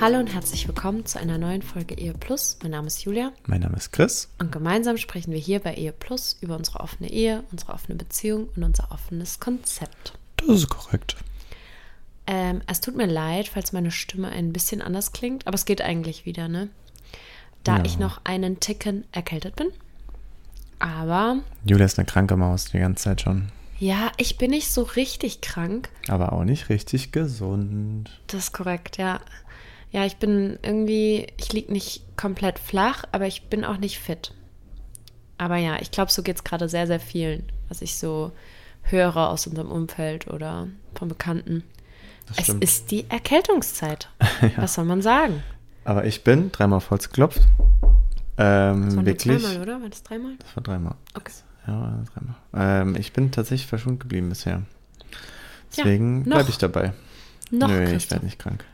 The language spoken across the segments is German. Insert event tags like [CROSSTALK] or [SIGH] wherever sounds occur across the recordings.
Hallo und herzlich willkommen zu einer neuen Folge Ehe Plus. Mein Name ist Julia Mein Name ist Chris. und gemeinsam sprechen wir hier bei Ehe Plus über unsere offene Ehe, unsere offene Beziehung und unser offenes Konzept. Das ist korrekt. Ähm, es tut mir leid, falls meine Stimme ein bisschen anders klingt, aber es geht eigentlich wieder, ne? Da Ja. ich noch einen Ticken erkältet bin. Aber Julia ist eine kranke Maus die ganze Zeit schon. ja, ich bin nicht so richtig krank. Aber auch nicht richtig gesund. Das ist korrekt, ja. Ja, ich bin irgendwie, ich liege nicht komplett flach, aber ich bin auch nicht fit. Aber ja, ich glaube, so geht es gerade sehr, sehr vielen, was ich so höre aus unserem Umfeld oder von Bekannten. Das Es stimmt. ist die Erkältungszeit. [LAUGHS] Was soll man sagen? Aber ich bin dreimal auf Holz geklopft. Ähm, Das waren wirklich. zweimal, oder? War das dreimal? Das war dreimal. Okay. Ja, war dreimal. Ähm, ich bin tatsächlich verschont geblieben bisher. Ja, Deswegen noch. bleibe ich dabei. Noch, Nö, ich werde nicht krank.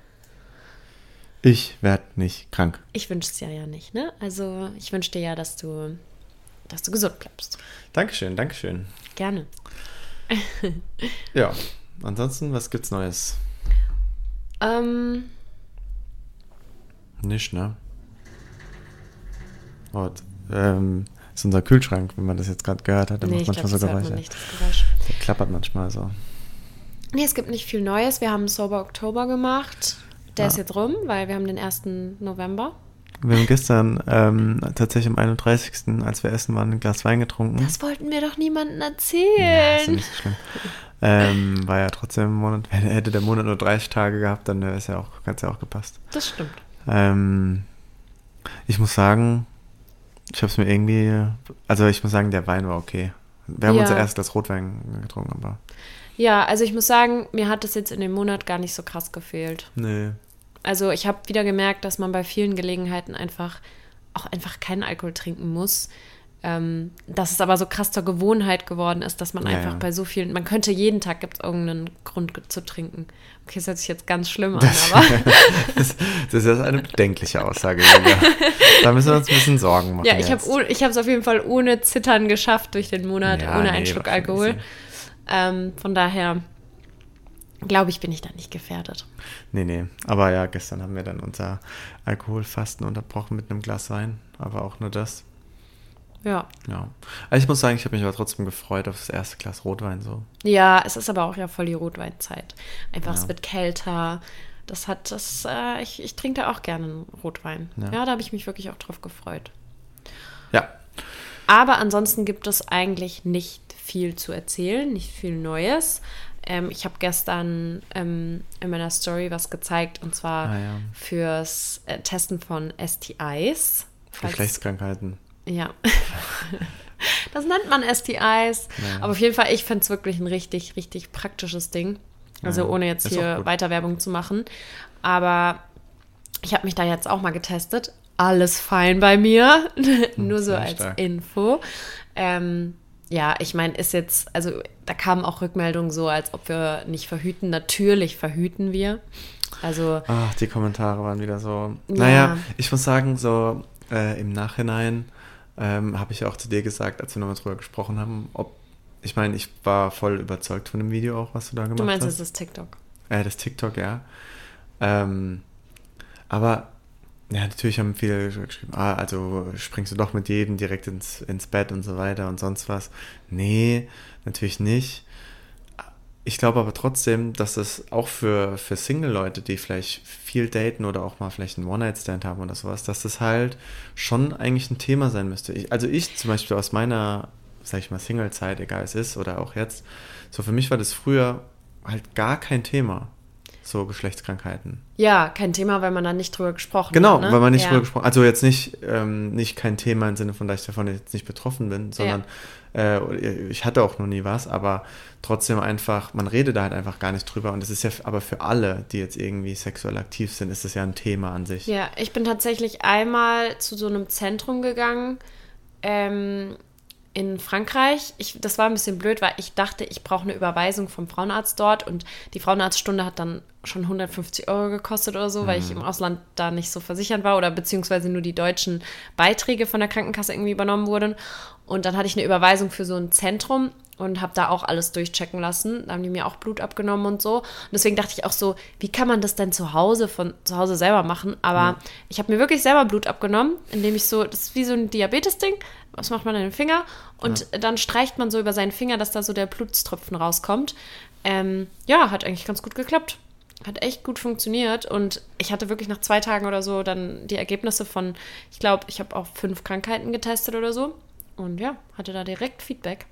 Ich werde nicht krank. Ich wünsche es ja ja nicht, ne? Also ich wünsche dir ja, dass du, dass du gesund bleibst. Dankeschön, Dankeschön. Gerne. [LAUGHS] Ja, ansonsten, was gibt's Neues? Ähm, Nicht, ne? Und, ähm, ist unser Kühlschrank, wenn man das jetzt gerade gehört hat, der nee, macht manchmal glaube, so das hört man Geräusche. nicht. Der klappert manchmal so. Nee, es gibt nicht viel Neues. Wir haben Sober Oktober gemacht. Der Ja. ist jetzt rum, weil wir haben den 1. November. Wir haben gestern ähm, tatsächlich am 31., als wir essen waren, ein Glas Wein getrunken. Das wollten wir doch niemandem ja, ist erzählen. ja nicht so schlimm. Ähm, war ja trotzdem im Monat, [LAUGHS] hätte der Monat nur 30 Tage gehabt, dann wäre es ja auch, ganz ja auch gepasst. das stimmt. Ähm, ich muss sagen, ich habe es mir irgendwie, also ich muss sagen, der Wein war okay. Wir haben Ja. unser erstes Glas Rotwein getrunken, aber Ja, also ich muss sagen, mir hat das jetzt in dem Monat gar nicht so krass gefehlt. nee. Also ich habe wieder gemerkt, dass man bei vielen Gelegenheiten einfach auch einfach keinen Alkohol trinken muss. Ähm, dass es aber so krass zur Gewohnheit geworden ist, dass man Ja, einfach ja. bei so vielen, man könnte jeden Tag gibt es irgendeinen Grund zu trinken. Okay, das hört sich jetzt ganz schlimm an, aber [LAUGHS] Das, das ist eine bedenkliche Aussage, Julia. Da müssen wir uns ein bisschen Sorgen machen. ja, ich habe es auf jeden Fall ohne Zittern geschafft durch den Monat, Ja, ohne nee, einen Schluck Alkohol. Ähm, von daher glaube ich, bin ich da nicht gefährdet. Nee, nee. Aber ja, gestern haben wir dann unser Alkoholfasten unterbrochen mit einem Glas Wein. Aber auch nur das. Ja. Ja. Also ich muss sagen, ich habe mich aber trotzdem gefreut auf das erste Glas Rotwein so. Ja, es ist aber auch ja voll die Rotweinzeit. Einfach, es Ja. wird kälter. Das hat das, äh, ich, ich trinke da auch gerne Rotwein. Ja, Ja. da habe ich mich wirklich auch drauf gefreut. Ja. Aber ansonsten gibt es eigentlich nicht viel zu erzählen, nicht viel Neues. Ähm, ich habe gestern ähm, in meiner Story was gezeigt und zwar Ah, ja. fürs äh, Testen von STIs. Geschlechtskrankheiten. ja. [LAUGHS] das nennt man STIs. Ja. Aber auf jeden Fall, ich finde es wirklich ein richtig, richtig praktisches Ding. Also Ja, ohne jetzt hier weiter Werbung zu machen. Aber ich habe mich da jetzt auch mal getestet. Alles fein bei mir. [LAUGHS] Nur so als stark. Info. Ähm, ja, ich meine, ist jetzt, also da kamen auch Rückmeldungen so, als ob wir nicht verhüten. Natürlich verhüten wir. Also Ach, die Kommentare waren wieder so. Ja. Naja, ich muss sagen, so äh, im Nachhinein ähm, habe ich ja auch zu dir gesagt, als wir nochmal drüber gesprochen haben, ob. Ich meine, ich war voll überzeugt von dem Video auch, was du da gemacht du meinst, hast. es ist TikTok. Äh, das TikTok, ja. Ähm, aber, ja, natürlich haben viele geschrieben, ah, also springst du doch mit jedem direkt ins, ins Bett und so weiter und sonst was. Nee, natürlich nicht. Ich glaube aber trotzdem, dass es auch für, für Single-Leute, die vielleicht viel daten oder auch mal vielleicht einen One-Night-Stand haben oder sowas, dass das halt schon eigentlich ein Thema sein müsste. Ich, also ich zum Beispiel aus meiner, sag ich mal, Single-Zeit, egal es ist oder auch jetzt, so für mich war das früher halt gar kein Thema. So Geschlechtskrankheiten. Ja, kein Thema, weil man da nicht drüber gesprochen Genau, hat. ne? weil man nicht ja. drüber gesprochen Also jetzt nicht, ähm, nicht kein Thema im Sinne von, dass ich davon jetzt nicht betroffen bin, sondern äh, ich hatte auch noch nie was, aber trotzdem einfach, man redet da halt einfach gar nicht drüber. Und es ist ja aber für alle, die jetzt irgendwie sexuell aktiv sind, ist das ja ein Thema an sich. Ja, ich bin tatsächlich einmal zu so einem Zentrum gegangen ähm, in Frankreich. Ich, das war ein bisschen blöd, weil ich dachte, ich brauche eine Überweisung vom Frauenarzt dort und die Frauenarztstunde hat dann schon 150 Euro gekostet oder so, weil ich im Ausland da nicht so versichert war oder beziehungsweise nur die deutschen Beiträge von der Krankenkasse irgendwie übernommen wurden. Und dann hatte ich eine Überweisung für so ein Zentrum und habe da auch alles durchchecken lassen. Da haben die mir auch Blut abgenommen und so. Und deswegen dachte ich auch so, wie kann man das denn zu Hause von zu Hause selber machen? Aber ich habe mir wirklich selber Blut abgenommen, indem ich so, das ist wie so ein Diabetes-Ding. Was macht man an den Finger? Und dann streicht man so über seinen Finger, dass da so der Blutstropfen rauskommt. Ähm, ja, hat eigentlich ganz gut geklappt. Hat echt gut funktioniert und ich hatte wirklich nach zwei Tagen oder so dann die Ergebnisse von, ich glaube, ich habe auch fünf Krankheiten getestet oder so. Und ja, hatte da direkt Feedback.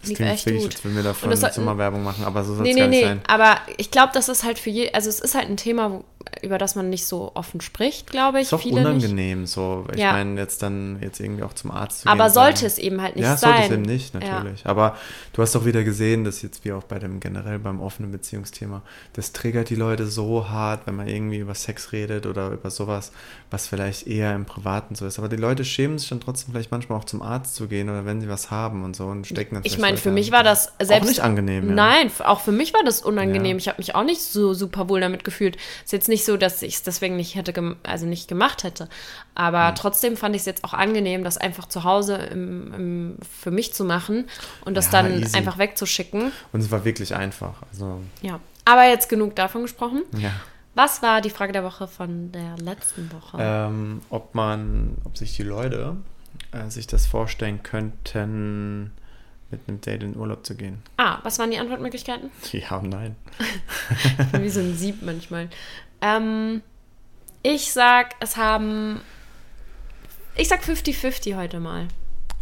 Das Lief klingt echt wirklich, gut. als würden wir davon Und das immer Werbung machen, aber so soll Nee, es nee, nicht nee. sein. Aber ich glaube, das ist halt für je, also es ist halt ein Thema, über das man nicht so offen spricht, glaube ich. Ist auch Viele nicht. unangenehm, so. Ich Ja. meine, jetzt dann jetzt irgendwie auch zum Arzt zu Aber gehen. und sollte sagen- es eben halt nicht ja, sein. sollte es eben nicht, natürlich. Aber du hast doch wieder gesehen, dass jetzt wie auch bei dem generell beim offenen Beziehungsthema, das triggert die Leute so hart, wenn man irgendwie über Sex redet oder über sowas, was vielleicht eher im Privaten so ist. Aber die Leute schämen sich dann trotzdem vielleicht manchmal auch zum Arzt zu gehen oder wenn sie was haben und so und stecken dann Ich meine, für mich war das selbst. auch nicht angenehm. Ja. Nein, auch für mich war das unangenehm. Ja. Ich habe mich auch nicht so super wohl damit gefühlt. Ist jetzt nicht so, dass ich es deswegen nicht hätte, also nicht gemacht hätte. Aber trotzdem fand ich es jetzt auch angenehm, das einfach zu Hause im, im, für mich zu machen und das Ja, dann easy. einfach wegzuschicken. Und es war wirklich einfach. Also, Ja. Aber jetzt genug davon gesprochen. ja. Was war die Frage der Woche von der letzten Woche? Ähm, ob man, ob sich die Leute äh, sich das vorstellen könnten, mit einem Date in Urlaub zu gehen. ah, was waren die Antwortmöglichkeiten? [LAUGHS] Ja und nein. Wie so ein Sieb manchmal. Ähm, ich sag, es haben. Ich sag 50-50 heute mal.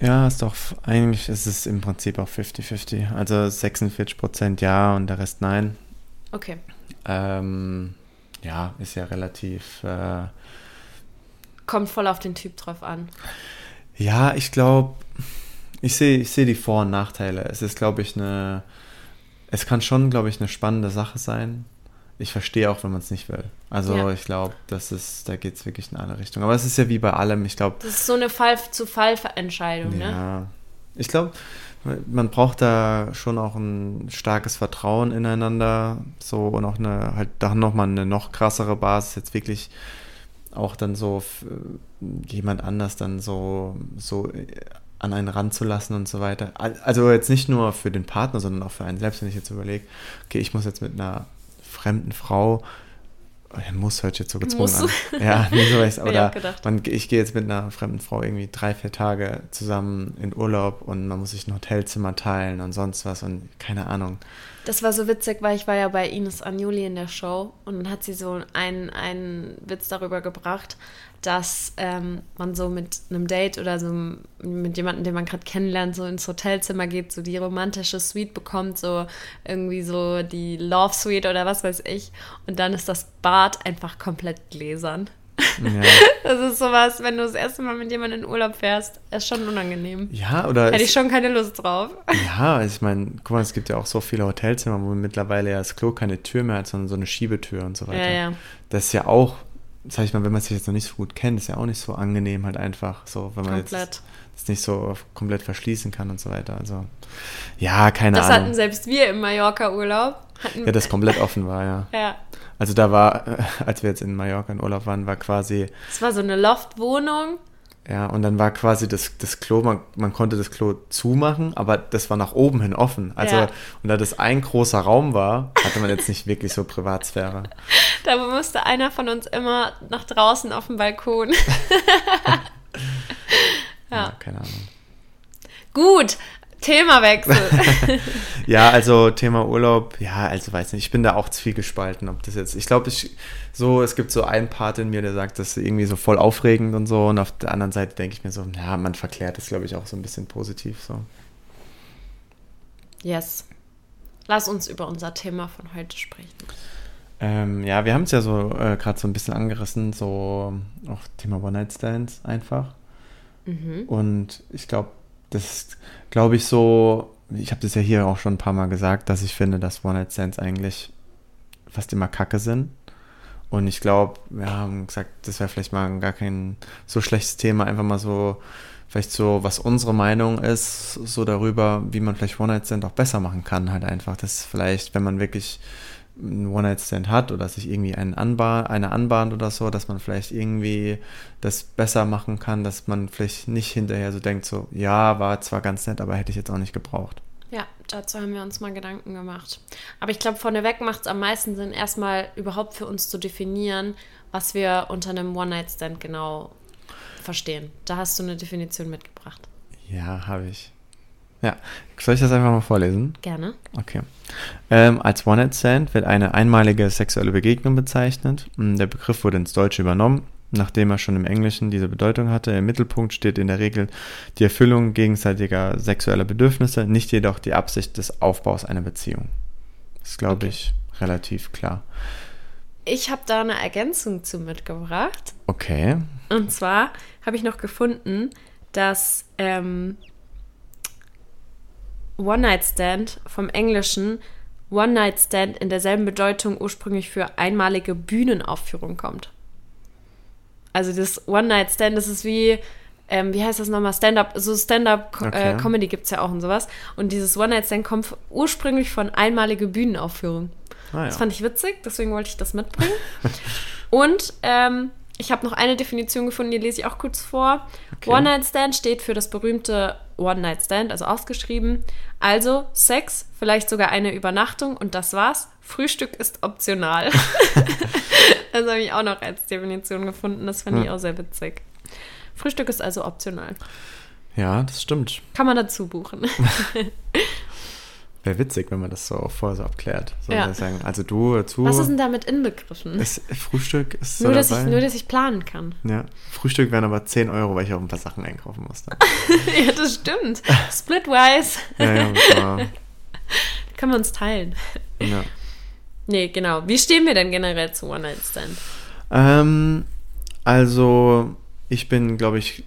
Ja, ist doch, eigentlich ist es im Prinzip auch 50-50. Also 46% ja und der Rest nein. Okay. Ähm, ja, ist ja relativ. Äh, Kommt voll auf den Typ drauf an. ja, ich glaube, ich sehe ich seh die Vor- und Nachteile. Es ist, glaube ich, eine. Es kann schon, glaube ich, eine spannende Sache sein. Ich verstehe auch, wenn man es nicht will. Also Ja. ich glaube, das ist, da geht es wirklich in alle Richtungen. Aber es ist ja wie bei allem. Ich glaube, Das ist so eine Fall-zu-Fall-Entscheidung, ne? Ja, ich glaube, man braucht da schon auch ein starkes Vertrauen ineinander, so und auch eine halt dann noch mal eine noch krassere Basis jetzt wirklich auch dann so jemand anders dann so so äh, an einen ranzulassen und so weiter. Al- Also jetzt nicht nur für den Partner, sondern auch für einen selbst, wenn ich jetzt überlege, okay, ich muss jetzt mit einer fremden Frau muss hört sich jetzt so gezwungen Muss. an. Ja, nee, so oder [LAUGHS] auch gedacht. man, ich gehe jetzt mit einer fremden Frau irgendwie drei, vier Tage zusammen in Urlaub und man muss sich ein Hotelzimmer teilen und sonst was und keine Ahnung. Das war so witzig, weil ich war ja bei Ines Anjuli in der Show und dann hat sie so einen, einen Witz darüber gebracht, dass ähm, man so mit einem Date oder so mit jemandem, den man gerade kennenlernt, so ins Hotelzimmer geht, so die romantische Suite bekommt, so irgendwie so die Love Suite oder was weiß ich. Und dann ist das Bad einfach komplett gläsern. Ja, [LAUGHS] Das ist sowas, wenn du das erste Mal mit jemandem in Urlaub fährst, ist schon unangenehm. ja oder Hätte ich schon keine Lust drauf. Ja, ich meine, guck mal, es gibt ja auch so viele Hotelzimmer, wo mittlerweile ja das Klo keine Tür mehr hat, sondern so eine Schiebetür und so weiter. Ja, ja. Das ist ja auch, sag ich mal, wenn man sich jetzt noch nicht so gut kennt, ist ja auch nicht so angenehm halt einfach, so, wenn man Komplett. jetzt das nicht so komplett verschließen kann und so weiter. Also, ja, keine Das Ahnung. hatten selbst wir im Mallorca-Urlaub. Ja, das komplett offen war, ja. [LAUGHS] ja. Also da war, [LAUGHS] als wir jetzt in Mallorca in Urlaub waren, war quasi, Es war so eine Loftwohnung. Ja, und dann war quasi das, das Klo, man, man konnte das Klo zumachen, aber das war nach oben hin offen. Also, Ja. und da das ein großer Raum war, hatte man jetzt nicht wirklich so Privatsphäre. Da musste einer von uns immer nach draußen auf dem Balkon. [LAUGHS] Ja, keine Ahnung. Gut, Themawechsel. [LAUGHS] Ja, also Thema Urlaub, ja, also weiß nicht, ich bin da auch zu viel gespalten, ob das jetzt, ich glaube, ich, so, es gibt so einen Part in mir, der sagt, das ist irgendwie so voll aufregend und so, und auf der anderen Seite denke ich mir so, ja, man verklärt das, glaube ich, auch so ein bisschen positiv, so. yes. Lass uns über unser Thema von heute sprechen. Ähm, ja, wir haben es ja so äh, gerade so ein bisschen angerissen, so auch Thema One-Night-Stands einfach. Mhm. Und ich glaube, das glaube ich so, ich habe das ja hier auch schon ein paar Mal gesagt, dass ich finde, dass One-Night-Stands eigentlich fast immer Kacke sind. Und ich glaube, wir haben gesagt, das wäre vielleicht mal gar kein so schlechtes Thema, einfach mal so, vielleicht so, was unsere Meinung ist, so darüber, wie man vielleicht One-Night-Stand auch besser machen kann, halt einfach. Das vielleicht, wenn man wirklich einen One-Night-Stand hat oder sich irgendwie einen anbahnt, eine anbahnt oder so, dass man vielleicht irgendwie das besser machen kann, dass man vielleicht nicht hinterher so denkt, so, ja, war zwar ganz nett, aber hätte ich jetzt auch nicht gebraucht. Ja, dazu haben wir uns mal Gedanken gemacht. Aber ich glaube, vorneweg macht es am meisten Sinn, erstmal überhaupt für uns zu definieren, was wir unter einem One-Night-Stand genau verstehen. Da hast du eine Definition mitgebracht. Ja, habe ich. Ja, soll ich das einfach mal vorlesen? Gerne. Okay. Ähm, als One-Night-Stand wird eine einmalige sexuelle Begegnung bezeichnet. Mm, Der Begriff wurde ins Deutsche übernommen, nachdem er schon im Englischen diese Bedeutung hatte. Im Mittelpunkt steht in der Regel die Erfüllung gegenseitiger sexueller Bedürfnisse, nicht jedoch die Absicht des Aufbaus einer Beziehung. Das ist, glaube Okay. ich, relativ klar. Ich habe da eine Ergänzung zu mitgebracht. Okay. Und zwar habe ich noch gefunden, dass ähm, One-Night-Stand vom Englischen One-Night-Stand in derselben Bedeutung ursprünglich für einmalige Bühnenaufführung kommt. Also das One-Night-Stand, das ist wie, ähm, wie heißt das nochmal, Stand-up, so Stand-up-Comedy Okay. gibt es ja auch und sowas. Und dieses One-Night-Stand kommt ursprünglich von einmalige Bühnenaufführung. Ah, Das ja. fand ich witzig, deswegen wollte ich das mitbringen. Und ähm, ich habe noch eine Definition gefunden, die lese ich auch kurz vor. Okay. One-Night-Stand steht für das berühmte One-Night-Stand, also ausgeschrieben. Also Sex, vielleicht sogar eine Übernachtung und das war's. Frühstück ist optional. [LAUGHS] das habe ich auch noch als Definition gefunden. Das fand ich auch sehr witzig. Frühstück ist also optional. ja, das stimmt. Kann man dazu buchen. [LAUGHS] Wäre witzig, wenn man das so vorher so abklärt. So Ja. sagen, also du dazu. Was ist denn damit inbegriffen? ist, Frühstück ist so Nur dass, ich, dabei. nur, dass ich planen kann. Ja, Frühstück wären aber 10 Euro, weil ich auch ein paar Sachen einkaufen musste. [LAUGHS] ja, das stimmt. Splitwise. ja, ja, aber, [LAUGHS] Können wir uns teilen. ja. Nee, genau. Wie stehen wir denn generell zu One-Night-Stand? Ähm, also, ich bin, glaube ich,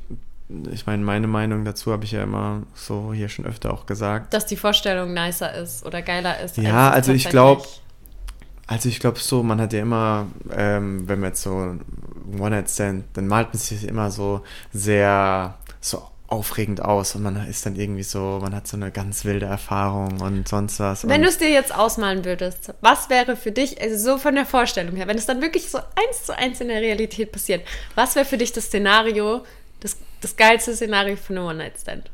ich meine, meine Meinung dazu habe ich ja immer so hier schon öfter auch gesagt. Dass die Vorstellung nicer ist oder geiler ist. Ja, als also ich tatsächlich- glaub- Also ich glaube so, man hat ja immer, ähm, wenn man jetzt so One-Night-Stand, dann malt man sich immer so sehr so aufregend aus und man ist dann irgendwie so, man hat so eine ganz wilde Erfahrung und sonst was. Wenn du es dir jetzt ausmalen würdest, was wäre für dich, also so von der Vorstellung her, wenn es dann wirklich so eins zu eins in der Realität passiert, was wäre für dich das Szenario, das, das geilste Szenario für eine One-Night-Stand?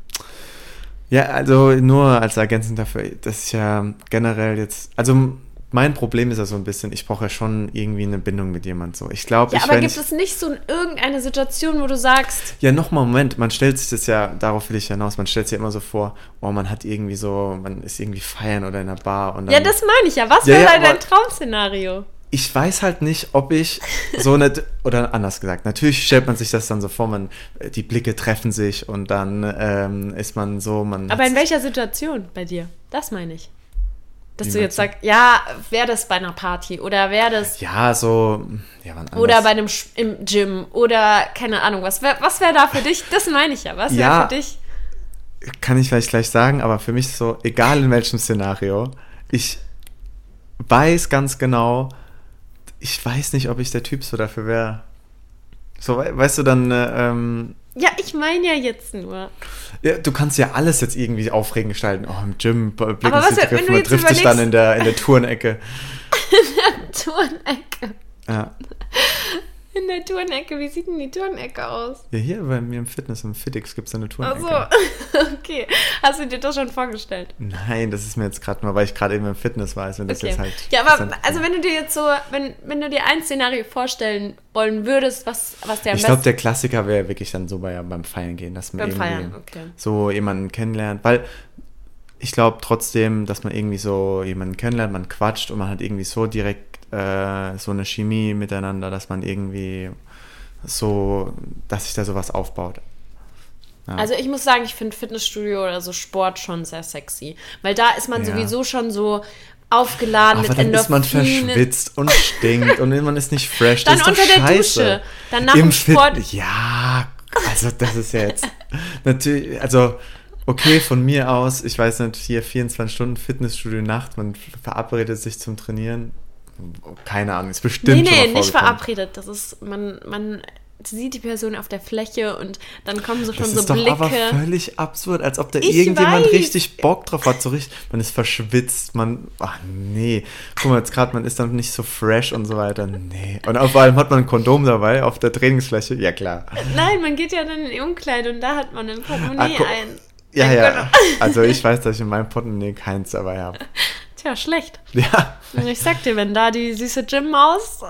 Ja, also nur als Ergänzung dafür, das ist ja generell jetzt, also mein Problem ist ja so ein bisschen, ich brauche ja schon irgendwie eine Bindung mit jemand so. Ich glaube, Ja, ich aber gibt ich, es nicht so irgendeine Situation, wo du sagst, Ja, nochmal, Moment, man stellt sich das ja, darauf will ich hinaus, man stellt sich ja immer so vor, oh, man hat irgendwie so, man ist irgendwie feiern oder in einer Bar und dann, ja, das meine ich ja, was Ja, wäre ja, dein Traum-Szenario? Ich weiß halt nicht, ob ich so eine, oder anders gesagt, natürlich stellt man sich das dann so vor, man, die Blicke treffen sich und dann ähm, ist man so, man Aber in welcher Situation bei dir? Das meine ich. Dass du jetzt sagst, ja, wäre das bei einer Party oder wäre das ja, so, ja, oder bei einem Sch- im Gym oder keine Ahnung, was wäre was wär da für dich? Das meine ich ja. Was wäre Ja. für dich? kann ich vielleicht gleich sagen, aber für mich ist so, egal in welchem Szenario, ich weiß ganz genau, ich weiß nicht, ob ich der Typ so dafür wäre. So, we- weißt du, dann, äh, ähm, Ja, ich meine ja jetzt nur. ja, du kannst ja alles jetzt irgendwie aufregend gestalten. Oh, im Gym, b- blicken Aber was, sie wenn du trifft sich dann in der, in der [LAUGHS] Turnecke. Turnecke. Ja. Der Turnecke, wie sieht denn die Turnecke aus? ja, hier bei mir im Fitness, im Fitix gibt es eine Turnecke. Achso, [LAUGHS] okay. Hast du dir das schon vorgestellt? Nein, das ist mir jetzt gerade nur, weil ich gerade eben im Fitness war. Wenn das Okay. jetzt halt ja, aber also wenn du dir jetzt so, wenn, wenn du dir ein Szenario vorstellen wollen würdest, was, was der Ich glaube, der Klassiker wäre wirklich dann so bei, beim Feiern gehen, dass man beim irgendwie Feiern, okay. so jemanden kennenlernt. Weil ich glaube trotzdem, dass man irgendwie so jemanden kennenlernt, man quatscht und man hat irgendwie so direkt äh, so eine Chemie miteinander, dass man irgendwie so, dass sich da sowas aufbaut. Ja. Also ich muss sagen, ich finde Fitnessstudio oder so Sport schon sehr sexy. Weil da ist man Ja. sowieso schon so aufgeladen Aber mit dann ist man Endorphinen. verschwitzt und [LAUGHS] stinkt und man ist nicht fresh. Dann das ist unter der scheiße. Dusche. Dann nach Im dem Sport. Fit ja, also das ist ja jetzt natürlich, also okay, von mir aus, ich weiß nicht, hier 24 Stunden Fitnessstudio Nacht, man verabredet sich zum Trainieren. Keine Ahnung, ist bestimmt Nee, nee, nicht verabredet. Das ist, man, man sieht die Person auf der Fläche und dann kommen so schon Das so ist doch aber Blicke. völlig absurd, als ob da Ich irgendjemand weiß. richtig Bock drauf hat. So richtig, man ist verschwitzt, man, ach nee. Guck mal, jetzt gerade, man ist dann nicht so fresh und so weiter. Nee. Und vor allem hat man ein Kondom dabei auf der Trainingsfläche. Ja, klar. Nein, man geht ja dann in die Umkleide und da hat man ein Portemonnaie Ah, ein. Ja, ja. Also ich weiß, dass ich in meinem Portemonnaie keins dabei habe. [LAUGHS] Tja, schlecht. Ja, Und ich sag dir, wenn da die süße Gym-Maus.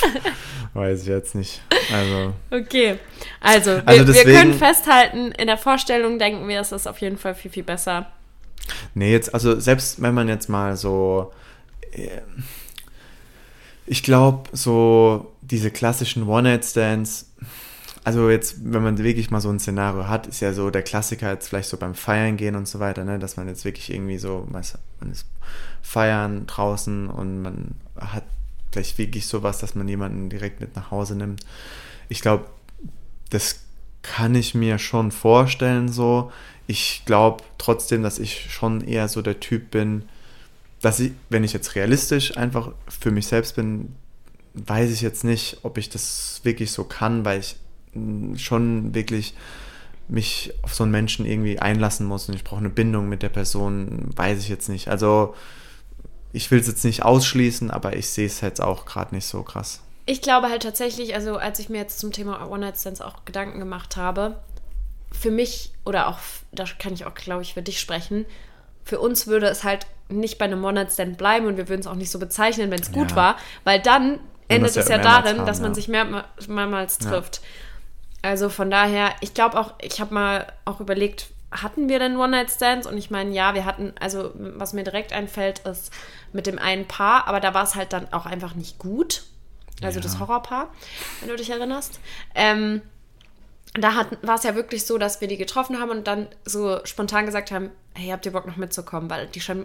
[LAUGHS] weiß ich jetzt nicht. Also, Okay. Also, wir, Also wir deswegen- können festhalten, in der Vorstellung denken wir, es ist auf jeden Fall viel, viel besser. nee, jetzt, also selbst wenn man jetzt mal so, äh, ich glaube, so diese klassischen One-Night-Stands, also jetzt, wenn man wirklich mal so ein Szenario hat, ist ja so der Klassiker jetzt vielleicht so beim Feiern gehen und so weiter, ne, dass man jetzt wirklich irgendwie so, man ist feiern draußen und man hat vielleicht wirklich sowas, dass man jemanden direkt mit nach Hause nimmt. Ich glaube, das kann ich mir schon vorstellen so. Ich glaube trotzdem, dass ich schon eher so der Typ bin, dass ich, wenn ich jetzt realistisch einfach für mich selbst bin, weiß ich jetzt nicht, ob ich das wirklich so kann, weil ich schon wirklich mich auf so einen Menschen irgendwie einlassen muss und ich brauche eine Bindung mit der Person, weiß ich jetzt nicht. Also ich will es jetzt nicht ausschließen, aber ich sehe es jetzt auch gerade nicht so krass. Ich glaube halt tatsächlich, also als ich mir jetzt zum Thema One-Night-Stands auch Gedanken gemacht habe, für mich oder auch, da kann ich auch, glaube ich, für dich sprechen, für uns würde es halt nicht bei einem One-Night-Stand bleiben und wir würden es auch nicht so bezeichnen, wenn es gut Ja. war, weil dann endet es ja ja darin, haben, dass man ja. sich mehr, mehrmals trifft. Also von daher, ich glaube auch, ich habe mal auch überlegt, hatten wir denn One-Night-Stands? Und ich meine, ja, wir hatten, also was mir direkt einfällt, ist mit dem einen Paar, aber da war es halt dann auch einfach nicht gut. Also Ja. das Horrorpaar, wenn du dich erinnerst. Ähm, da war es ja wirklich so, dass wir die getroffen haben und dann so spontan gesagt haben, hey, habt ihr Bock noch mitzukommen? Weil die schon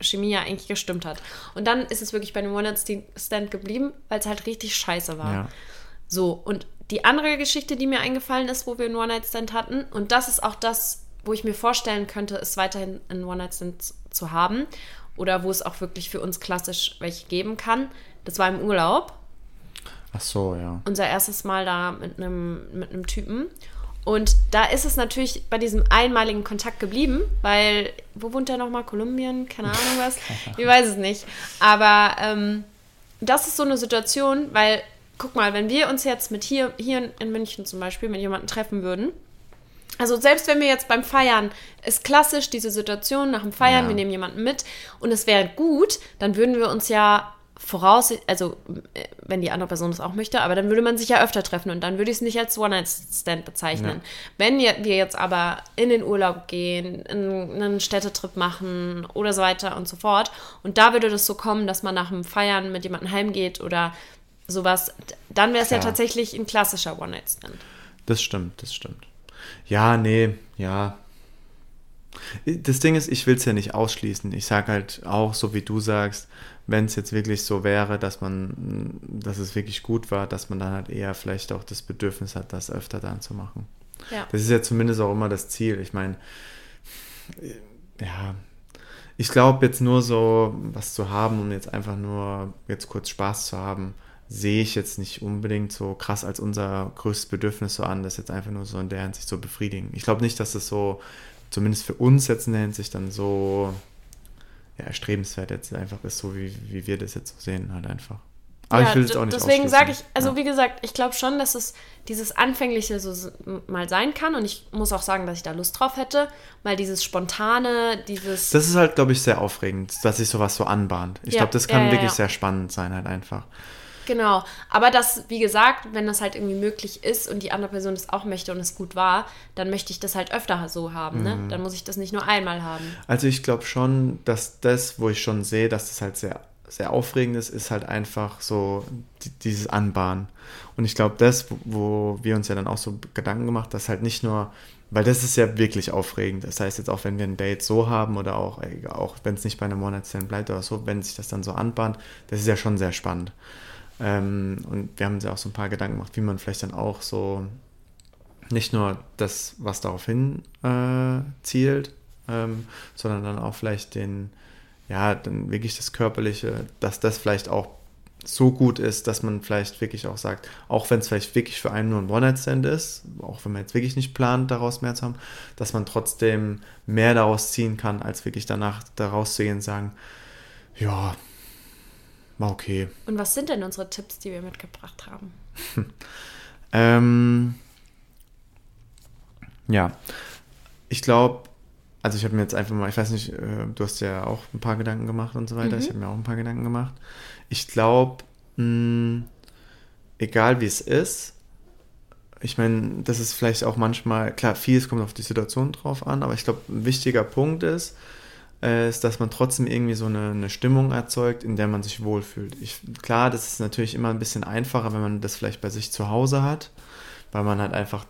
Chemie ja eigentlich gestimmt hat. Und dann ist es wirklich bei einem One-Night-Stand geblieben, weil es halt richtig scheiße war. Ja. So, und die andere Geschichte, die mir eingefallen ist, wo wir einen One-Night-Stand hatten, und das ist auch das, wo ich mir vorstellen könnte, es weiterhin einen One-Night-Stand zu haben, oder wo es auch wirklich für uns klassisch welche geben kann. Das war im Urlaub. Ach so, ja. unser erstes Mal da mit einem, mit einem Typen. Und da ist es natürlich bei diesem einmaligen Kontakt geblieben, weil, wo wohnt der nochmal? Kolumbien? Keine [LAUGHS] Ahnung was. Ich weiß es nicht. Aber ähm, das ist so eine Situation, weil, guck mal, wenn wir uns jetzt mit hier, hier in München zum Beispiel mit jemandem treffen würden, also selbst wenn wir jetzt beim Feiern, ist klassisch diese Situation nach dem Feiern, Ja. wir nehmen jemanden mit und es wäre gut, dann würden wir uns ja voraus, also äh, wenn die andere Person das auch möchte, aber dann würde man sich ja öfter treffen und dann würde ich es nicht als One-Night-Stand bezeichnen. Ja. Wenn wir jetzt aber in den Urlaub gehen, in einen Städtetrip machen oder so weiter und so fort und da würde das so kommen, dass man nach dem Feiern mit jemandem heimgeht oder sowas, dann wäre es ja tatsächlich ein klassischer One-Night-Stand. Das stimmt, das stimmt. Ja, nee, ja. Das Ding ist, ich will es ja nicht ausschließen. Ich sage halt auch, so wie du sagst, wenn es jetzt wirklich so wäre, dass man, dass es wirklich gut war, dass man dann halt eher vielleicht auch das Bedürfnis hat, das öfter dann zu machen. Ja. Das ist ja zumindest auch immer das Ziel. Ich meine, ja, ich glaube jetzt nur so was zu haben, um jetzt einfach nur jetzt kurz Spaß zu haben, sehe ich jetzt nicht unbedingt so krass als unser größtes Bedürfnis so an, das jetzt einfach nur so in der Hinsicht so befriedigen. Ich glaube nicht, dass das so, zumindest für uns jetzt in der Hinsicht dann so ja, erstrebenswert jetzt einfach ist, so wie, wie wir das jetzt so sehen, halt einfach. Aber ja, ich will es auch nicht Deswegen sage ich, also ja. wie gesagt, ich glaube schon, dass es dieses Anfängliche so mal sein kann und ich muss auch sagen, dass ich da Lust drauf hätte, mal dieses Spontane, dieses... Das ist halt, glaube ich, sehr aufregend, dass sich sowas so anbahnt. Ich Ja, glaube, das kann wirklich sehr spannend sein, halt einfach. Genau, aber das, wie gesagt, wenn das halt irgendwie möglich ist und die andere Person das auch möchte und es gut war, dann möchte ich das halt öfter so haben, ne? Mhm. Dann muss ich das nicht nur einmal haben. Also ich glaube schon, dass das, wo ich schon sehe, dass das halt sehr, sehr aufregend ist, ist halt einfach so die, dieses Anbahnen. Und ich glaube, das, wo, wo wir uns ja dann auch so Gedanken gemacht, dass halt nicht nur, weil das ist ja wirklich aufregend. Das heißt jetzt auch, wenn wir ein Date so haben oder auch, äh, auch wenn es nicht bei einem One-Night-Stand bleibt oder so, wenn sich das dann so anbahnt, das ist ja schon sehr spannend. Ähm, und wir haben uns ja auch so ein paar Gedanken gemacht, wie man vielleicht dann auch so nicht nur das, was darauf hin äh, zielt, ähm, sondern dann auch vielleicht den, ja, dann wirklich das Körperliche, dass das vielleicht auch so gut ist, dass man vielleicht wirklich auch sagt, auch wenn es vielleicht wirklich für einen nur ein One-Night-Stand ist, auch wenn man jetzt wirklich nicht plant, daraus mehr zu haben, dass man trotzdem mehr daraus ziehen kann, als wirklich danach daraus zu gehen und sagen, ja, war okay. Und was sind denn unsere Tipps, die wir mitgebracht haben? [LAUGHS] Ähm, ja, ich glaube, also ich habe mir jetzt einfach mal, ich weiß nicht, äh, du hast ja auch ein paar Gedanken gemacht und so weiter. Ich habe mir auch ein paar Gedanken gemacht. Ich glaube, egal wie es ist, ich meine, das ist vielleicht auch manchmal, klar, vieles kommt auf die Situation drauf an, aber ich glaube, ein wichtiger Punkt ist, ist, dass man trotzdem irgendwie so eine, eine Stimmung erzeugt, in der man sich wohlfühlt. Ich, klar, das ist natürlich immer ein bisschen einfacher, wenn man das vielleicht bei sich zu Hause hat, weil man halt einfach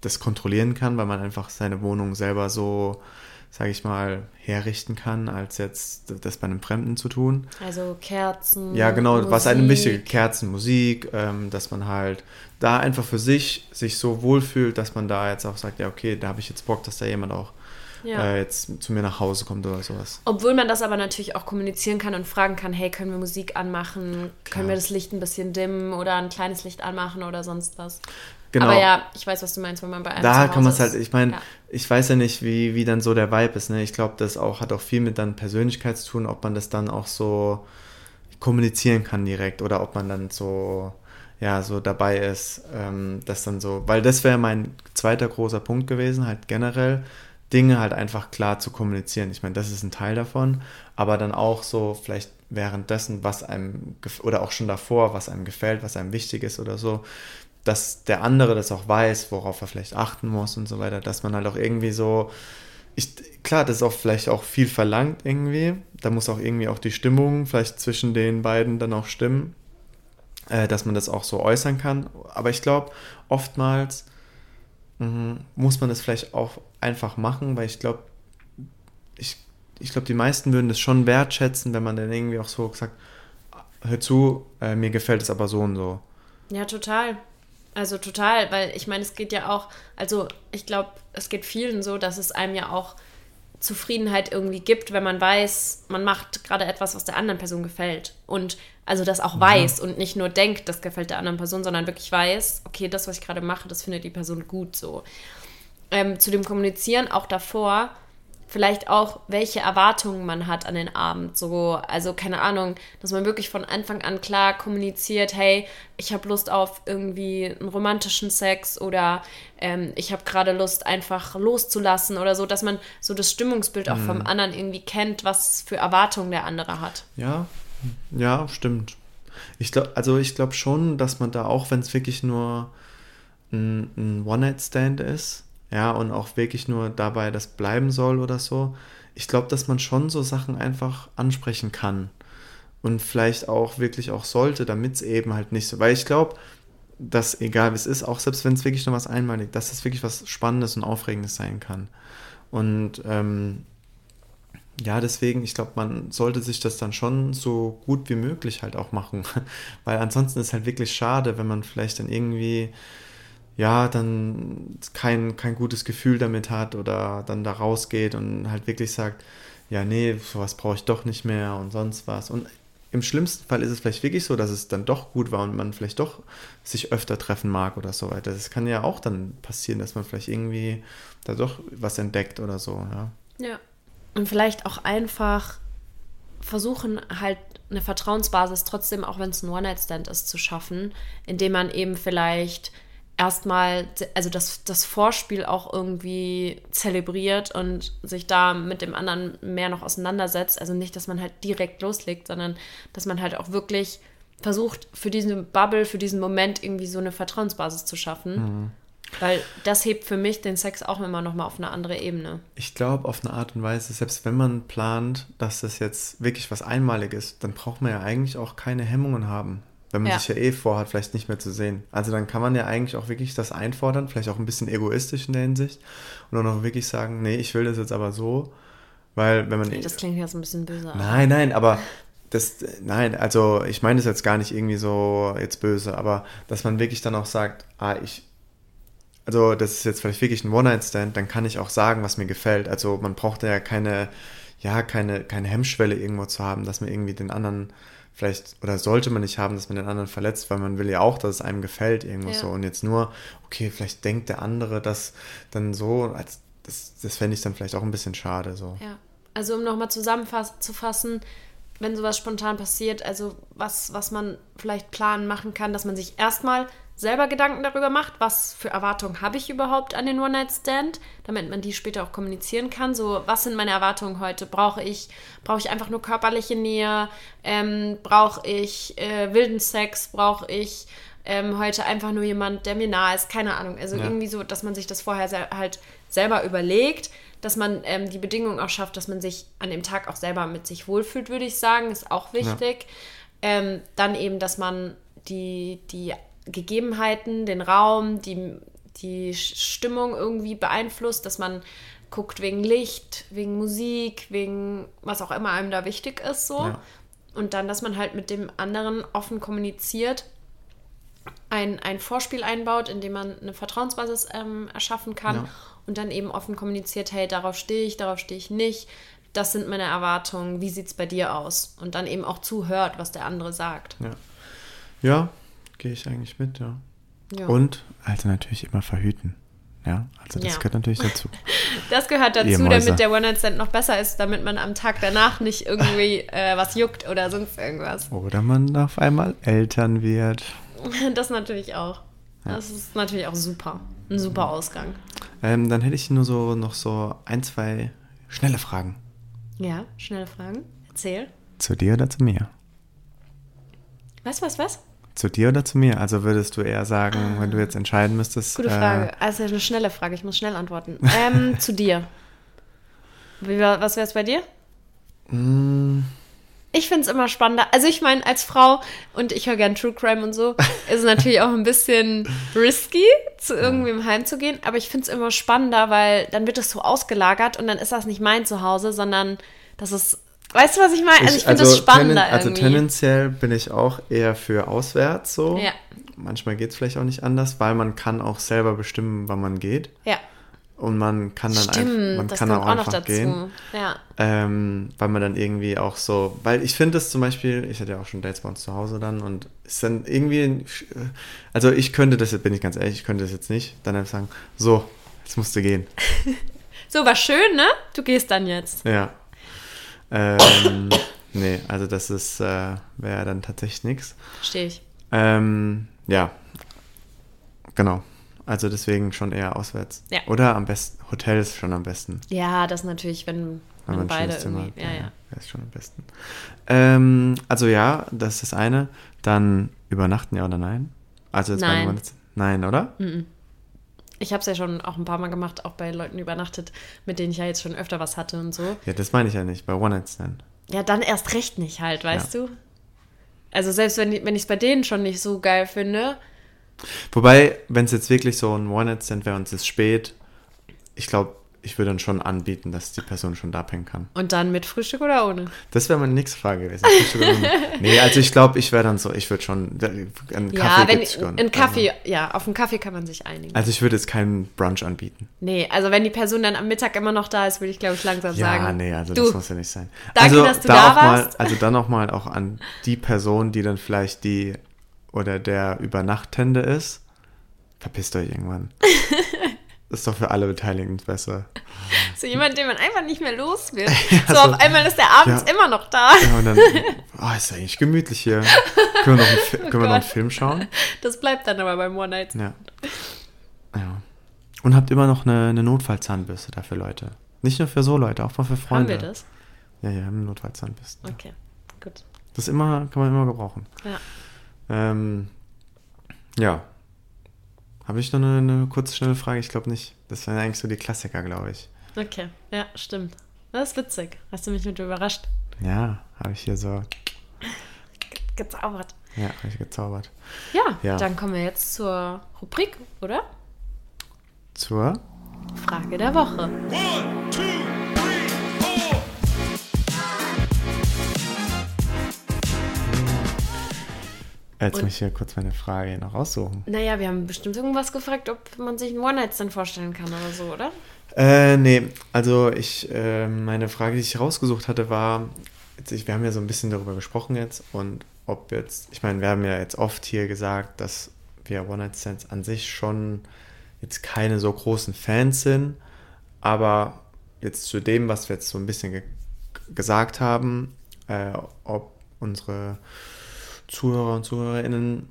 das kontrollieren kann, weil man einfach seine Wohnung selber so, sage ich mal, herrichten kann, als jetzt das bei einem Fremden zu tun. Also Kerzen. Ja, genau, was einem Musik. wichtig Kerzen, Musik, ähm, dass man halt da einfach für sich sich so wohlfühlt, dass man da jetzt auch sagt, ja, okay, da habe ich jetzt Bock, dass da jemand auch Ja. äh, jetzt zu mir nach Hause kommt oder sowas. Obwohl man das aber natürlich auch kommunizieren kann und fragen kann, hey, können wir Musik anmachen? Können Klar. wir das Licht ein bisschen dimmen oder ein kleines Licht anmachen oder sonst was? Genau. Aber ja, ich weiß, was du meinst, wenn man bei einem da kann man es halt, ich meine, Ja. ich weiß ja nicht, wie, wie dann so der Vibe ist. Ne? Ich glaube, das auch hat auch viel mit dann Persönlichkeit zu tun, ob man das dann auch so kommunizieren kann direkt oder ob man dann so, ja, so dabei ist, ähm, das dann so, weil das wäre mein zweiter großer Punkt gewesen, halt generell Dinge halt einfach klar zu kommunizieren. Ich meine, das ist ein Teil davon, aber dann auch so vielleicht währenddessen, was einem oder auch schon davor, was einem gefällt, was einem wichtig ist oder so, dass der andere das auch weiß, worauf er vielleicht achten muss und so weiter, dass man halt auch irgendwie so, ich, klar, das ist auch vielleicht auch viel verlangt irgendwie, da muss auch irgendwie auch die Stimmung vielleicht zwischen den beiden dann auch stimmen, äh, dass man das auch so äußern kann, aber ich glaube, oftmals muss man das vielleicht auch einfach machen, weil ich glaube, ich, ich glaube, die meisten würden das schon wertschätzen, wenn man dann irgendwie auch so sagt, hör zu, äh, mir gefällt es aber so und so. Ja, total. Also total, weil ich meine, es geht ja auch, also ich glaube, es geht vielen so, dass es einem ja auch Zufriedenheit irgendwie gibt, wenn man weiß, man macht gerade etwas, was der anderen Person gefällt. Und also das auch weiß und nicht nur denkt, das gefällt der anderen Person, sondern wirklich weiß, okay, das, was ich gerade mache, das findet die Person gut so. Ähm, zu dem Kommunizieren auch davor, vielleicht auch, welche Erwartungen man hat an den Abend. So, also keine Ahnung, dass man wirklich von Anfang an klar kommuniziert, hey, ich habe Lust auf irgendwie einen romantischen Sex oder ähm, ich habe gerade Lust, einfach loszulassen oder so, dass man so das Stimmungsbild auch vom anderen irgendwie kennt, was für Erwartungen der andere hat. Ja, ja, stimmt. Ich glaube, also ich glaube schon, dass man da auch, wenn es wirklich nur ein, ein One-Night-Stand ist, ja, und auch wirklich nur dabei das bleiben soll oder so, ich glaube, dass man schon so Sachen einfach ansprechen kann. Und vielleicht auch wirklich auch sollte, damit es eben halt nicht so, weil ich glaube, dass egal wie es ist, auch selbst wenn es wirklich nur was einmalig, dass es wirklich was Spannendes und Aufregendes sein kann. Und ähm, ja, deswegen, ich glaube, man sollte sich das dann schon so gut wie möglich halt auch machen. [LAUGHS] Weil ansonsten ist halt wirklich schade, wenn man vielleicht dann irgendwie, ja, dann kein, kein gutes Gefühl damit hat oder dann da rausgeht und halt wirklich sagt, ja, nee, sowas brauche ich doch nicht mehr und sonst was. Und im schlimmsten Fall ist es vielleicht wirklich so, dass es dann doch gut war und man vielleicht doch sich öfter treffen mag oder so weiter. Das kann ja auch dann passieren, dass man vielleicht irgendwie da doch was entdeckt oder so, ja. Ja. Und vielleicht auch einfach versuchen halt eine Vertrauensbasis trotzdem, auch wenn es ein One-Night-Stand ist, zu schaffen, indem man eben vielleicht erstmal, also das, das Vorspiel auch irgendwie zelebriert und sich da mit dem anderen mehr noch auseinandersetzt. Also nicht, dass man halt direkt loslegt, sondern dass man halt auch wirklich versucht, für diese Bubble, für diesen Moment irgendwie so eine Vertrauensbasis zu schaffen. Mhm. Weil das hebt für mich den Sex auch immer noch mal auf eine andere Ebene. Ich glaube, auf eine Art und Weise, selbst wenn man plant, dass das jetzt wirklich was Einmaliges ist, dann braucht man ja eigentlich auch keine Hemmungen haben. Wenn man ja. sich ja eh vorhat, vielleicht nicht mehr zu sehen. Also dann kann man ja eigentlich auch wirklich das einfordern, vielleicht auch ein bisschen egoistisch in der Hinsicht und dann auch wirklich sagen, nee, ich will das jetzt aber so, weil wenn man... Das klingt jetzt ein bisschen böse. Nein, nein, aber das, nein, also ich meine es jetzt gar nicht irgendwie so jetzt böse, aber dass man wirklich dann auch sagt, ah, ich, also das ist jetzt vielleicht wirklich ein One-Night-Stand, dann kann ich auch sagen, was mir gefällt. Also man braucht ja keine, ja, keine, keine Hemmschwelle irgendwo zu haben, dass man irgendwie den anderen vielleicht, oder sollte man nicht haben, dass man den anderen verletzt, weil man will ja auch, dass es einem gefällt irgendwo ja. so. Und jetzt nur, okay, vielleicht denkt der andere das dann so, als das, das fände ich dann vielleicht auch ein bisschen schade so. Ja, also um nochmal zusammenzufassen, wenn sowas spontan passiert, also was, was man vielleicht planen machen kann, dass man sich erstmal selber Gedanken darüber macht, was für Erwartungen habe ich überhaupt an den One-Night-Stand, damit man die später auch kommunizieren kann. So, was sind meine Erwartungen heute? Brauche ich, brauche ich einfach nur körperliche Nähe? Ähm, brauche ich äh, wilden Sex? Brauche ich ähm, heute einfach nur jemand, der mir nahe ist? Keine Ahnung. Also ja. irgendwie so, dass man sich das vorher se halt selber überlegt, dass man ähm, die Bedingungen auch schafft, dass man sich an dem Tag auch selber mit sich wohlfühlt, würde ich sagen, ist auch wichtig. Ja. Ähm, dann eben, dass man die, die Gegebenheiten, den Raum, die, die Stimmung irgendwie beeinflusst, dass man guckt wegen Licht, wegen Musik, wegen was auch immer einem da wichtig ist, so. Ja. Und dann, dass man halt mit dem anderen offen kommuniziert, ein, ein Vorspiel einbaut, in dem man eine Vertrauensbasis ähm, erschaffen kann ja. und dann eben offen kommuniziert, hey, darauf stehe ich, darauf stehe ich nicht, das sind meine Erwartungen, wie sieht es bei dir aus? Und dann eben auch zuhört, was der andere sagt. Ja, ja gehe ich eigentlich mit, ja. ja. Und also natürlich immer verhüten. Ja, also das ja. gehört natürlich dazu. [LAUGHS] Das gehört dazu, damit der One-Night-Stand noch besser ist, damit man am Tag danach nicht irgendwie [LAUGHS] äh, was juckt oder sonst irgendwas. Oder man auf einmal Eltern wird. [LAUGHS] Das natürlich auch. Ja. Das ist natürlich auch super. Ein super Ausgang. Ähm, dann hätte ich nur so noch so ein, zwei schnelle Fragen. Ja, schnelle Fragen. Erzähl. Zu dir oder zu mir? Was, was, was? Zu dir oder zu mir? Also würdest du eher sagen, ah. wenn du jetzt entscheiden müsstest. Gute Frage. Äh, also eine schnelle Frage, ich muss schnell antworten. Ähm, [LAUGHS] zu dir. Wie, was wäre es bei dir? Mm. Ich finde es immer spannender. Also ich meine, als Frau, und ich höre gern True Crime und so, ist es natürlich auch ein bisschen risky, zu irgendwem heimzugehen. Aber ich finde es immer spannender, weil dann wird es so ausgelagert und dann ist das nicht mein Zuhause, sondern das ist Weißt du, was ich meine? Also ich, ich finde also das spannender tenden, Also tendenziell bin ich auch eher für auswärts so. Ja. Manchmal geht es vielleicht auch nicht anders, weil man kann auch selber bestimmen, wann man geht. Ja. Und man kann dann Stimmt, einfach, man kann auch, auch einfach gehen. Ja. Ähm, weil man dann irgendwie auch so, weil ich finde es zum Beispiel, ich hatte ja auch schon Dates bei uns zu Hause dann und ist dann irgendwie, also ich könnte das, jetzt bin ich ganz ehrlich, ich könnte das jetzt nicht, dann einfach sagen, so, jetzt musst du gehen. [LAUGHS] so, war schön, ne? Du gehst dann jetzt. Ja. Ähm, nee, also das ist, äh, wäre dann tatsächlich nichts. Verstehe ich. Ähm, ja, genau. Also deswegen schon eher auswärts. Ja. Oder am besten, Hotel ist schon am besten. Ja, das natürlich, wenn, wenn, wenn beide irgendwie, Zimmer, ja, ja. ja. ist schon am besten. Ähm, also ja, das ist das eine. Dann übernachten ja oder nein? Also jetzt nein. Nein, oder? Mhm. Ich habe es ja schon auch ein paar Mal gemacht, auch bei Leuten übernachtet, mit denen ich ja jetzt schon öfter was hatte und so. Ja, das meine ich ja nicht, bei One Night Stand. Ja, dann erst recht nicht halt, weißt ja. du? Also selbst wenn, wenn ich es bei denen schon nicht so geil finde. Wobei, wenn es jetzt wirklich so ein One Night Stand wäre und es ist spät, ich glaube, ich würde dann schon anbieten, dass die Person schon da pennen kann. Und dann mit Frühstück oder ohne? Das wäre meine nächste Frage gewesen. [LAUGHS] nee, also ich glaube, ich wäre dann so, ich würde schon, einen ja, Kaffee wenn, schon. Einen Kaffee, also. ja, auf einen Kaffee kann man sich einigen. Also ich würde jetzt keinen Brunch anbieten. Nee, also wenn die Person dann am Mittag immer noch da ist, würde ich glaube ich langsam ja, sagen. Ja, nee, also du, das muss ja nicht sein. Danke, also, dass du da, da warst. Mal, also dann nochmal auch an die Person, die dann vielleicht die oder der Übernachtende ist. Verpisst euch irgendwann. [LAUGHS] Ist doch für alle Beteiligten besser. [LAUGHS] So jemand, den man einfach nicht mehr los wird. [LAUGHS] So, so- auf einmal ist der abends Ja. immer noch da. Ja, und dann, [LAUGHS] oh, ist ja eigentlich gemütlich hier. Können wir noch einen, Fi- können wir noch einen. Film schauen? Das bleibt dann aber beim One Night. Ja. ja. Und habt immer noch eine, eine Notfallzahnbürste dafür, Leute. Nicht nur für so Leute, auch mal für Haben Freunde. wir das? Ja, ja, haben Notfallzahnbürsten. Okay, gut. Das immer, kann man immer gebrauchen. Ja. Ähm, ja. Habe ich noch eine, eine kurze, schnelle Frage? Ich glaube nicht. Das wären eigentlich so die Klassiker, glaube ich. Okay, ja, stimmt. Das ist witzig. Hast du mich mit überrascht? Ja, habe ich hier so, Gezaubert. ja, habe ich gezaubert. Ja, Ja. dann kommen wir jetzt zur Rubrik, oder? Zur Frage der Woche. One, two, Jetzt Und- muss ich hier kurz meine Frage noch raussuchen. Naja, wir haben bestimmt irgendwas gefragt, ob man sich einen One-Night-Stand vorstellen kann oder so, oder? Äh, nee, also ich, äh, meine Frage, die ich rausgesucht hatte, war, ich, wir haben ja so ein bisschen darüber gesprochen jetzt und ob jetzt, ich meine, wir haben ja jetzt oft hier gesagt, dass wir One-Night-Stands an sich schon jetzt keine so großen Fans sind, aber jetzt zu dem, was wir jetzt so ein bisschen ge gesagt haben, äh, ob unsere Zuhörer und Zuhörerinnen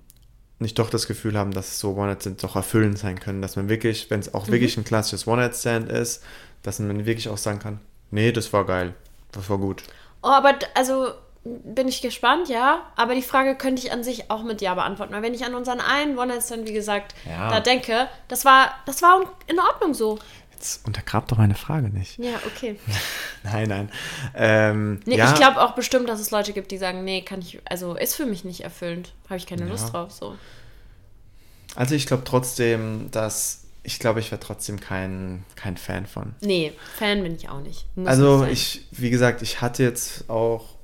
nicht doch das Gefühl haben, dass so One-Night-Stands doch erfüllend sein können, dass man wirklich, wenn es auch wirklich ein klassisches One-Night-Stand ist, dass man wirklich auch sagen kann, nee, das war geil, das war gut. Oh, aber also bin ich gespannt, ja. Aber die Frage könnte ich an sich auch mit Ja beantworten. Weil wenn ich an unseren einen One-Night-Stand, wie gesagt, Ja. da denke, das war, das war in Ordnung so. Jetzt untergrabt doch meine Frage nicht. Ja, okay. [LAUGHS] Nein, nein. Ähm, Nee, ja, ich glaube auch bestimmt, dass es Leute gibt, die sagen, nee, kann ich, also ist für mich nicht erfüllend. Habe ich keine Ja. Lust drauf, so. Also ich glaube trotzdem, dass, ich glaube, ich wäre trotzdem kein, kein Fan von. Nee, Fan bin ich auch nicht. Muss Also nicht ich, wie gesagt, ich hatte jetzt auch,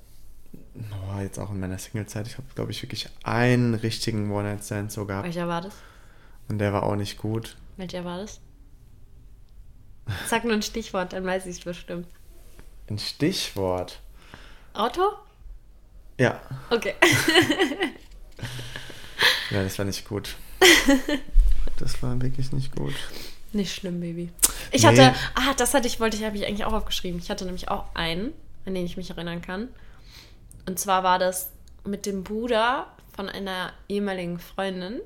oh, jetzt auch in meiner Single-Zeit, ich habe, glaube ich, wirklich einen richtigen One-Night-Stand so gehabt. Welcher war das? Und der war auch nicht gut. Welcher war das? Sag nur ein Stichwort, dann weiß ich es bestimmt. Ein Stichwort. Auto? Ja, Okay. [LAUGHS] ja, das war nicht gut. [LAUGHS] Das war wirklich nicht gut. Nicht schlimm, Baby. Ich Nee. hatte, ah, das hatte ich, wollte ich, habe ich eigentlich auch aufgeschrieben. Ich hatte nämlich auch einen, an den ich mich erinnern kann. Und zwar war das mit dem Bruder von einer ehemaligen Freundin.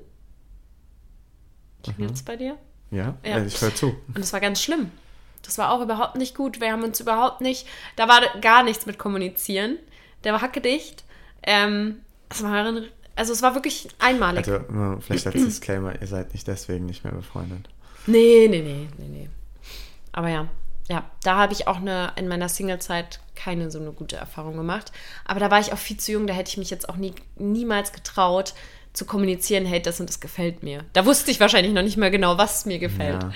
Klingelt's bei dir? Ja, Ja. Ich höre zu. Und das war ganz schlimm. Das war auch überhaupt nicht gut. Wir haben uns überhaupt nicht, da war gar nichts mit kommunizieren. Der war hackedicht. Ähm, es war, also es war wirklich einmalig. Also vielleicht als Disclaimer, ihr seid nicht deswegen nicht mehr befreundet. Nee, nee, nee, nee, nee. Aber ja, ja, da habe ich auch eine, in meiner Single-Zeit keine so eine gute Erfahrung gemacht. Aber da war ich auch viel zu jung, da hätte ich mich jetzt auch nie, niemals getraut zu kommunizieren, hey, das und das gefällt mir. Da wusste ich wahrscheinlich noch nicht mehr genau, was mir gefällt. Ja.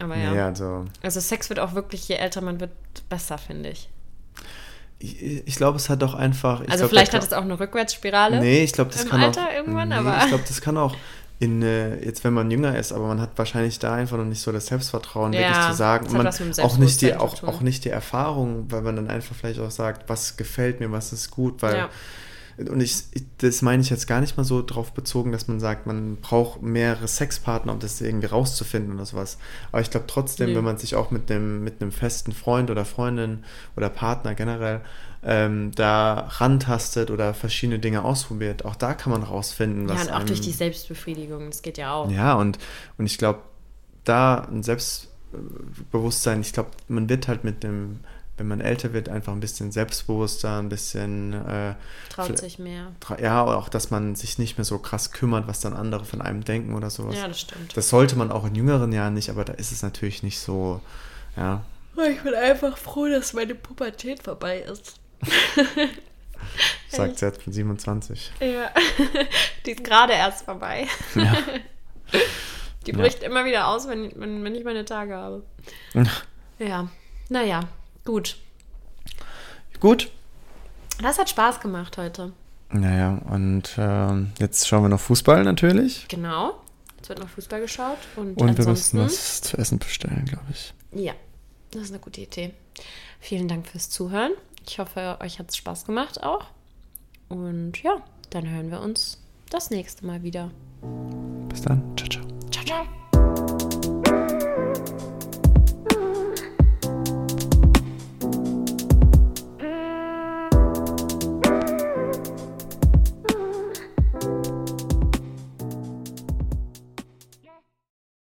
Aber ja. Nee, also Also Sex wird auch wirklich, je älter man wird, besser, finde ich. ich, ich glaube, es hat doch einfach. Also glaub, vielleicht hat es auch eine Rückwärtsspirale. Nee, ich glaube, das im kann Alter auch. irgendwann, nee, aber- Ich glaube, das kann auch in, äh, jetzt wenn man jünger ist, aber man hat wahrscheinlich da einfach noch nicht so das Selbstvertrauen, Ja, wirklich zu sagen. man auch nicht die, auch, auch nicht die Erfahrung, weil man dann einfach vielleicht auch sagt, was gefällt mir, was ist gut, weil. Ja. Und ich, das meine ich jetzt gar nicht mal so drauf bezogen, dass man sagt, man braucht mehrere Sexpartner, um das irgendwie rauszufinden oder sowas. Aber ich glaube trotzdem, Nee. wenn man sich auch mit einem, mit einem festen Freund oder Freundin oder Partner generell ähm, da rantastet oder verschiedene Dinge ausprobiert, auch da kann man rausfinden, Ja, was und auch durch einem- die Selbstbefriedigung, das geht ja auch. ja, und, und ich glaube, da ein Selbstbewusstsein, ich glaube, man wird halt mit dem, wenn man älter wird, einfach ein bisschen selbstbewusster, ein bisschen, äh, Traut sich mehr. tra- ja, auch, dass man sich nicht mehr so krass kümmert, was dann andere von einem denken oder sowas. Ja, das stimmt. Das sollte man auch in jüngeren Jahren nicht, aber da ist es natürlich nicht so, ja. Ich bin einfach froh, dass meine Pubertät vorbei ist. [LAUGHS] Sagt sie jetzt mit 27. Ja, [LAUGHS] die ist gerade erst vorbei. Ja. [LAUGHS] Die Ja. bricht immer wieder aus, wenn, wenn, wenn ich meine Tage habe. Ja, naja, gut. Gut. Das hat Spaß gemacht heute. Naja, und ähm, jetzt schauen wir noch Fußball natürlich. Genau. Jetzt wird noch Fußball geschaut. Und, Und wir müssen was zu essen bestellen, glaube ich. Ja, das ist eine gute Idee. Vielen Dank fürs Zuhören. Ich hoffe, euch hat es Spaß gemacht auch. Und ja, dann hören wir uns das nächste Mal wieder. Bis dann. Ciao, ciao. Ciao, ciao.